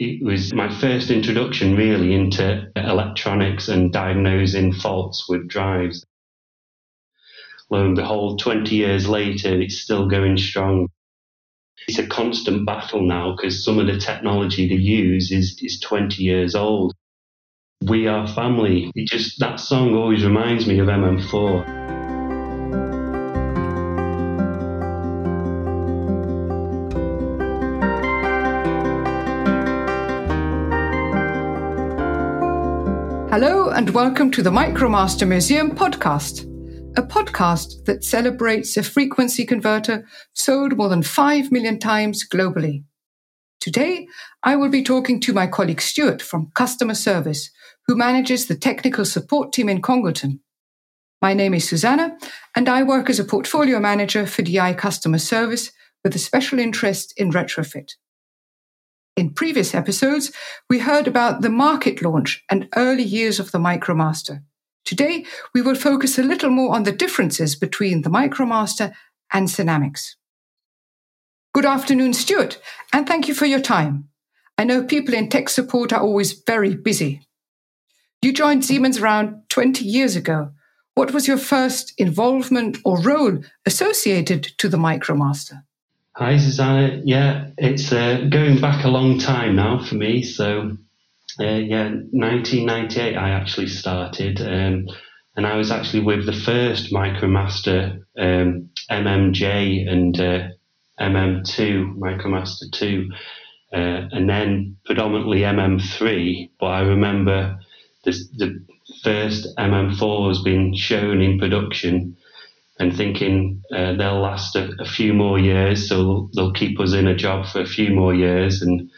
it was my first introduction really into electronics and diagnosing faults with drives. Lo and behold, 20 years later, it's still going strong. It's a constant battle now because some of the technology they use is, is 20 years old. We are family. It just that song always reminds me of MM4. Hello, and welcome to the Micromaster Museum podcast, a podcast that celebrates a frequency converter sold more than 5 million times globally. Today, I will be talking to my colleague Stuart from Customer Service, who manages the technical support team in Congleton. My name is Susanna, and I work as a portfolio manager for DI Customer Service with a special interest in retrofit. In previous episodes, we heard about the market launch and early years of the MicroMaster. Today, we will focus a little more on the differences between the MicroMaster and Sinamics. Good afternoon, Stuart, and thank you for your time. I know people in tech support are always very busy. You joined Siemens around 20 years ago. What was your first involvement or role associated to the MicroMaster? Hi, Susanna. Yeah, it's uh, going back a long time now for me. So, uh, yeah, 1998 I actually started, um, and I was actually with the first MicroMaster um, MMJ and uh, MM2, MicroMaster 2, uh, and then predominantly MM3. But I remember this, the first MM4 has been shown in production and thinking uh, they'll last a, a, few more years, so they'll keep us in a job for a few more years. And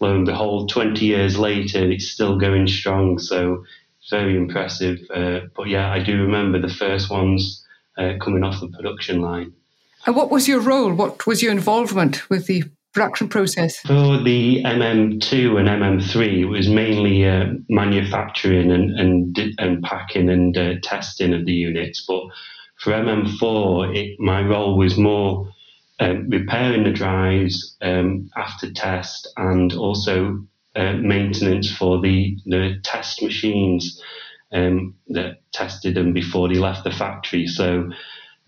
lo and behold, 20 years later, it's still going strong. So very impressive. Uh, but yeah, I do remember the first ones uh, coming off the production line. And what was your role? What was your involvement with the production process? For the MM2 and MM3, it was mainly uh, manufacturing and, and, and packing and uh, testing of the units. But for MM4, it, my role was more um, repairing the drives um, after test and also uh, maintenance for the, the test machines um, that tested them before they left the factory. So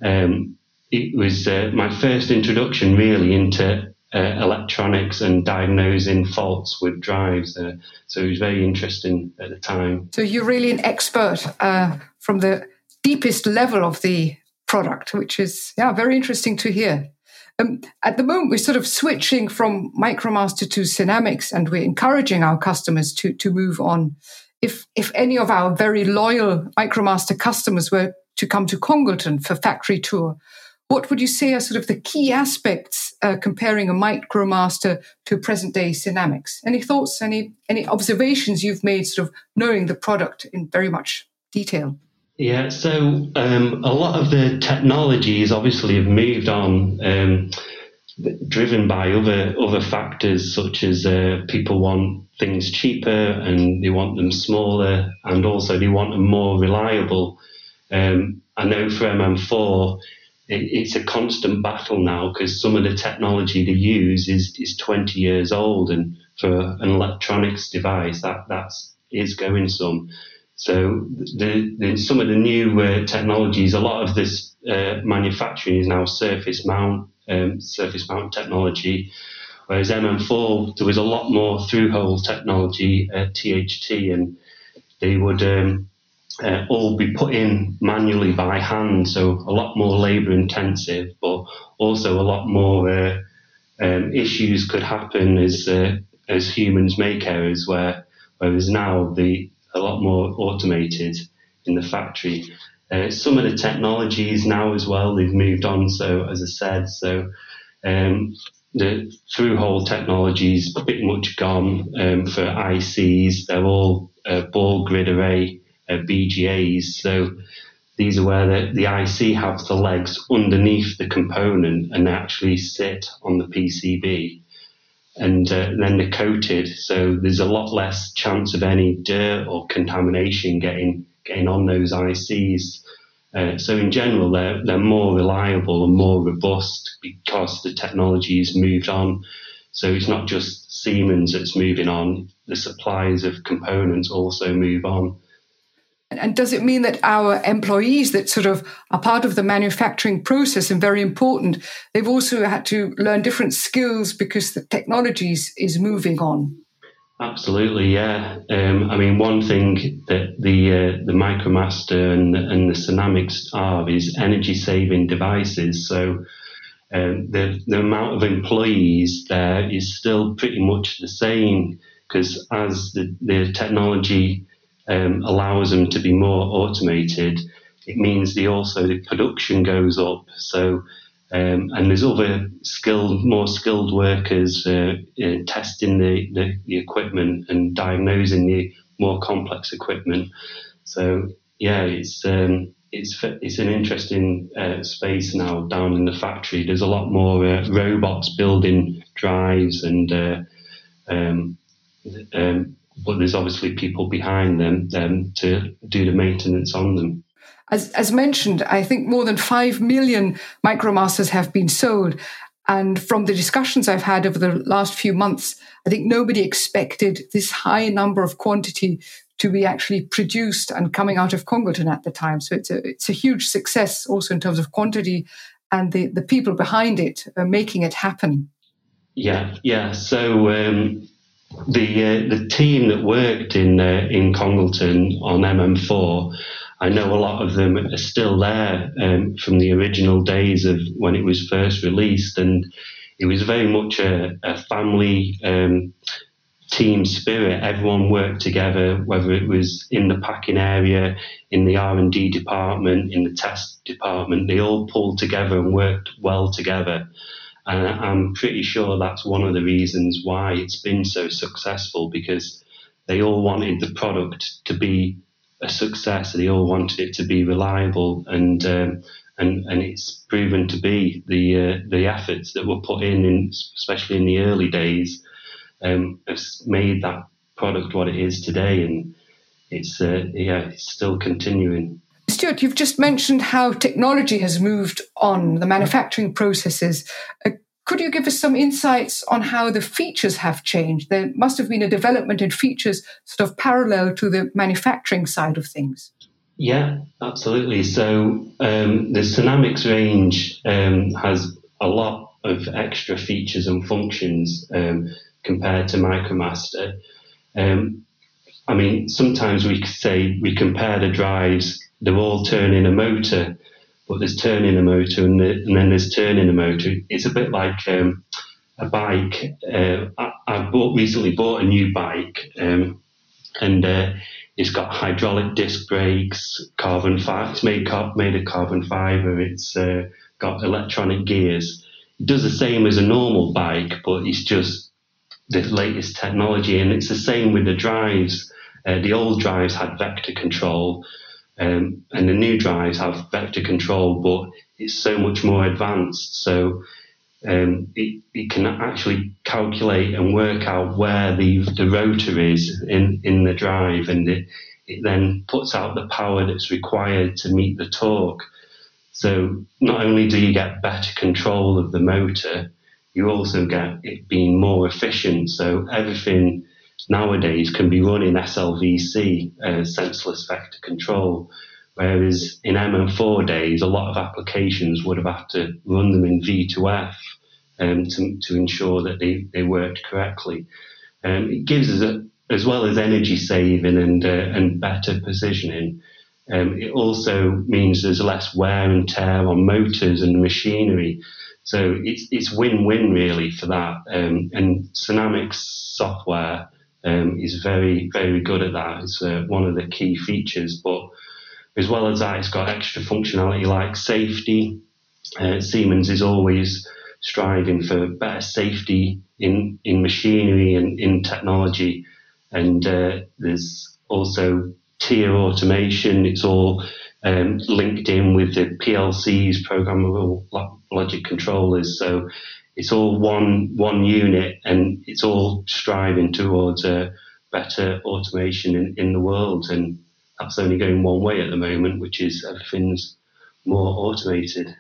um, it was uh, my first introduction really into uh, electronics and diagnosing faults with drives. Uh, so it was very interesting at the time. So you're really an expert uh, from the deepest level of the product, which is yeah very interesting to hear. Um, at the moment, we're sort of switching from MicroMaster to Sinamics, and we're encouraging our customers to to move on. If if any of our very loyal MicroMaster customers were to come to Congleton for factory tour, what would you say are sort of the key aspects uh, comparing a MicroMaster to present day Sinamics? Any thoughts? Any any observations you've made, sort of knowing the product in very much detail? Yeah, so um, a lot of the technologies obviously have moved on, um, driven by other other factors such as uh, people want things cheaper and they want them smaller, and also they want them more reliable. Um, I know for MM4, it, it's a constant battle now because some of the technology they use is is 20 years old, and for an electronics device, that that's is going some. So the, the, some of the new uh, technologies, a lot of this uh, manufacturing is now surface mount, um, surface mount technology. Whereas MM4, there was a lot more through-hole technology at THT, and they would um, uh, all be put in manually by hand, so a lot more labour intensive, but also a lot more uh, um, issues could happen as uh, as humans make errors. Where whereas now the a lot more automated in the factory. Uh, some of the technologies now as well, they've moved on. So as I said, so um, the through-hole technology is pretty much gone um, for ICs. They're all uh, ball grid array uh, BGAs. So these are where the, the IC have the legs underneath the component and actually sit on the PCB and uh, then they're coated, so there's a lot less chance of any dirt or contamination getting getting on those ICs. Uh, so in general, they're they're more reliable and more robust because the technology has moved on So it's not just Siemens that's moving on, the suppliers of components also move on. And does it mean that our employees that sort of are part of the manufacturing process and very important, they've also had to learn different skills because the technology is moving on? Absolutely, yeah. Um, I mean, one thing that the uh, the MicroMaster and, and the Sinamics are is energy saving devices. So um, the the amount of employees there is still pretty much the same because as the, the technology um, allows them to be more automated, it means the also the production goes up. So um, and there's other skilled, more skilled workers uh, uh, testing the, the, the, equipment and diagnosing the more complex equipment. So yeah, it's um, it's it's an interesting uh, space now down in the factory. There's a lot more uh, robots building drives and uh, um, um, but there's obviously people behind them um, to do the maintenance on them. As, as mentioned, I think more than 5 million MicroMasters have been sold. And from the discussions I've had over the last few months, I think nobody expected this high number of quantity to be actually produced and coming out of Congleton at the time. So it's a, it's a huge success also in terms of quantity and the, the people behind it are making it happen. Yeah, yeah. So um, the uh, the team that worked in uh, in Congleton on MM4 I know a lot of them are still there um, from the original days of when it was first released, and it was very much a, a family um, team spirit. Everyone worked together, whether it was in the packing area, in the R and D department, in the test department. They all pulled together and worked well together. And I'm pretty sure that's one of the reasons why it's been so successful because they all wanted the product to be a success. They all wanted it to be reliable, and um, and and it's proven to be the uh, the efforts that were put in, in especially in the early days, um, has made that product what it is today, and it's uh, yeah, it's still continuing. Stuart, you've just mentioned how technology has moved on the manufacturing processes. Uh, could you give us some insights on how the features have changed? There must have been a development in features sort of parallel to the manufacturing side of things. Yeah, absolutely. So um, the Sinamics range um, has a lot of extra features and functions um, compared to MicroMaster. Um, I mean, sometimes we say we compare the drives, they're all turning a motor but there's turning a motor and, the, and then there's turning a motor. It's a bit like um, a bike. Uh, I, I, bought recently bought a new bike, um, and uh, it's got hydraulic disc brakes, carbon fiber. It's made made of carbon fiber. It's uh, got electronic gears. It does the same as a normal bike, but it's just the latest technology, and it's the same with the drives. Uh, the old drives had vector control, um, and the new drives have vector control, but it's so much more advanced. So um, it, it, can actually calculate and work out where the, the rotor is in, in the drive, and it, it then puts out the power that's required to meet the torque. So not only do you get better control of the motor, you also get it being more efficient. So everything nowadays can be run in SLVC, uh, sensorless vector control, whereas in MM4 days, a lot of applications would have had to run them in V2F um, to, to ensure that they, they worked correctly. Um, it gives us, a, as well as energy saving and, uh, and better positioning, um, it also means there's less wear and tear on motors and machinery. So it's it's win-win really for that. Um, and Sinamics software um, is very, very good at that. It's uh, one of the key features. But as well as that, it's got extra functionality like safety. Uh, Siemens is always striving for better safety in, in machinery and in technology. And uh, there's also tier automation. It's all um, linked in with the PLCs, programmable logic controllers. So it's all one one unit, and it's all striving towards a better automation in, in the world, and that's only going one way at the moment, which is everything's more automated.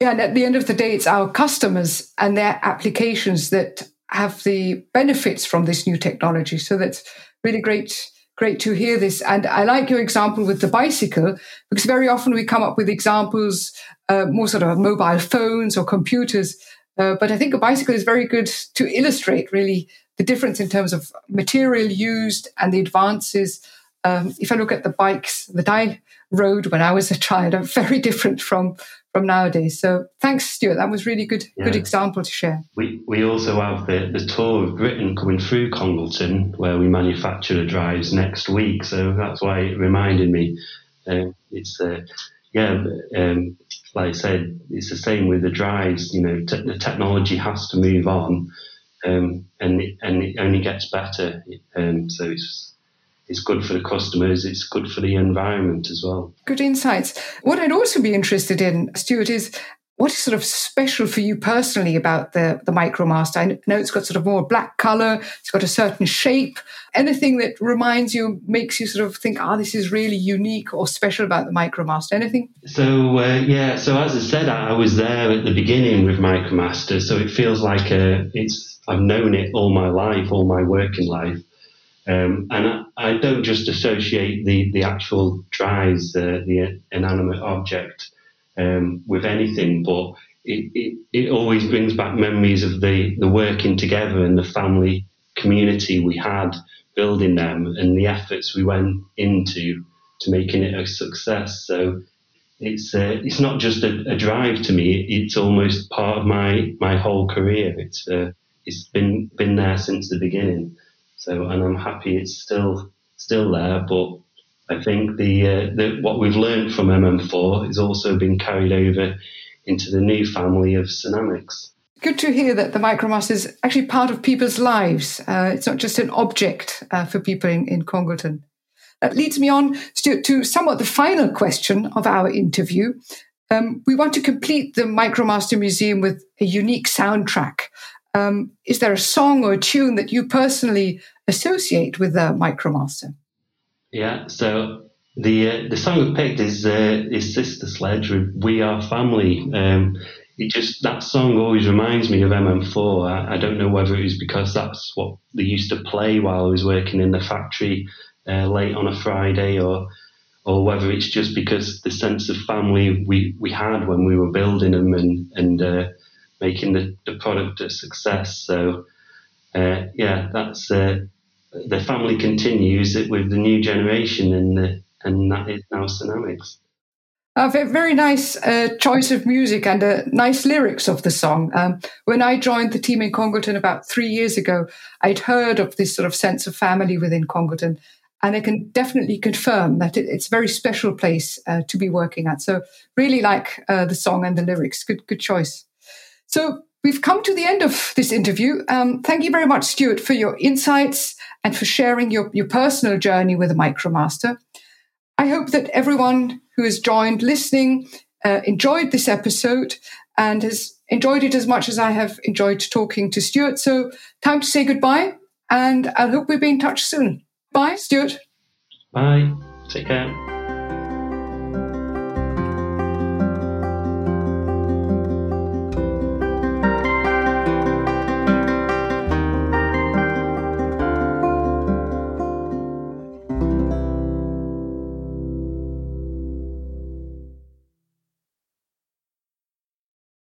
Yeah, and at the end of the day, it's our customers and their applications that have the benefits from this new technology. So that's really great great to hear this. And I like your example with the bicycle because very often we come up with examples uh, more sort of mobile phones or computers. Uh, but I think a bicycle is very good to illustrate really the difference in terms of material used and the advances. Um, if I look at the bikes that I rode when I was a child, are very different from from nowadays. So thanks, Stuart. That was really good yeah. good example to share. We we also have the, the tour of Britain coming through Congleton, where we manufacture the drives next week. So that's why it reminded me. Uh, it's uh, yeah, um, like I said, it's the same with the drives. You know, te- the technology has to move on, um, and it, and it only gets better. Um, so it's it's good for the customers, it's good for the environment as well. Good insights. What I'd also be interested in, Stuart, is what is sort of special for you personally about the, the Micromaster? I know it's got sort of more black color, it's got a certain shape. Anything that reminds you, makes you sort of think, ah, oh, this is really unique or special about the Micromaster? Anything? So, uh, yeah, so as I said, I was there at the beginning with Micromaster, so it feels like uh, it's, I've known it all my life, all my working life. Um, and I, I, don't just associate the, the actual drives, uh, the inanimate object, um, with anything, but it, it, it always brings back memories of the, the working together and the family community we had building them and the efforts we went into to making it a success. So it's uh, it's not just a, a, drive to me; it's almost part of my my whole career. It's uh, it's been been there since the beginning. So, and I'm happy it's still still there. But I think the, uh, the what we've learned from MM4 is also been carried over into the new family of Sinamics. Good to hear that the Micromaster is actually part of people's lives. Uh, it's not just an object uh, for people in, in Congleton. That leads me on, Stuart, to somewhat the final question of our interview. Um, we want to complete the Micromaster Museum with a unique soundtrack um, is there a song or a tune that you personally associate with the Micromaster? Yeah, so the uh, the song I picked is uh, is Sister Sledge with "We Are Family." Um, it just that song always reminds me of MM4. I, I, don't know whether it was because that's what they used to play while I was working in the factory uh, late on a Friday, or or whether it's just because the sense of family we, we had when we were building them and and uh, making the, the product a success. So, uh, yeah, that's uh, the family continues it with the new generation, and and that is now Sinamics. A very nice uh, choice of music and uh, nice lyrics of the song. Um, when I joined the team in Congleton about three years ago, I'd heard of this sort of sense of family within Congleton, and I can definitely confirm that it, it's a very special place uh, to be working at. So, really like uh, the song and the lyrics. Good, good choice. So we've come to the end of this interview. Um, thank you very much, Stuart, for your insights and for sharing your, your personal journey with the MicroMaster. I hope that everyone who has joined listening uh, enjoyed this episode and has enjoyed it as much as I have enjoyed talking to Stuart. So time to say goodbye and I hope we'll be in touch soon. Bye, Stuart. Bye. Take care.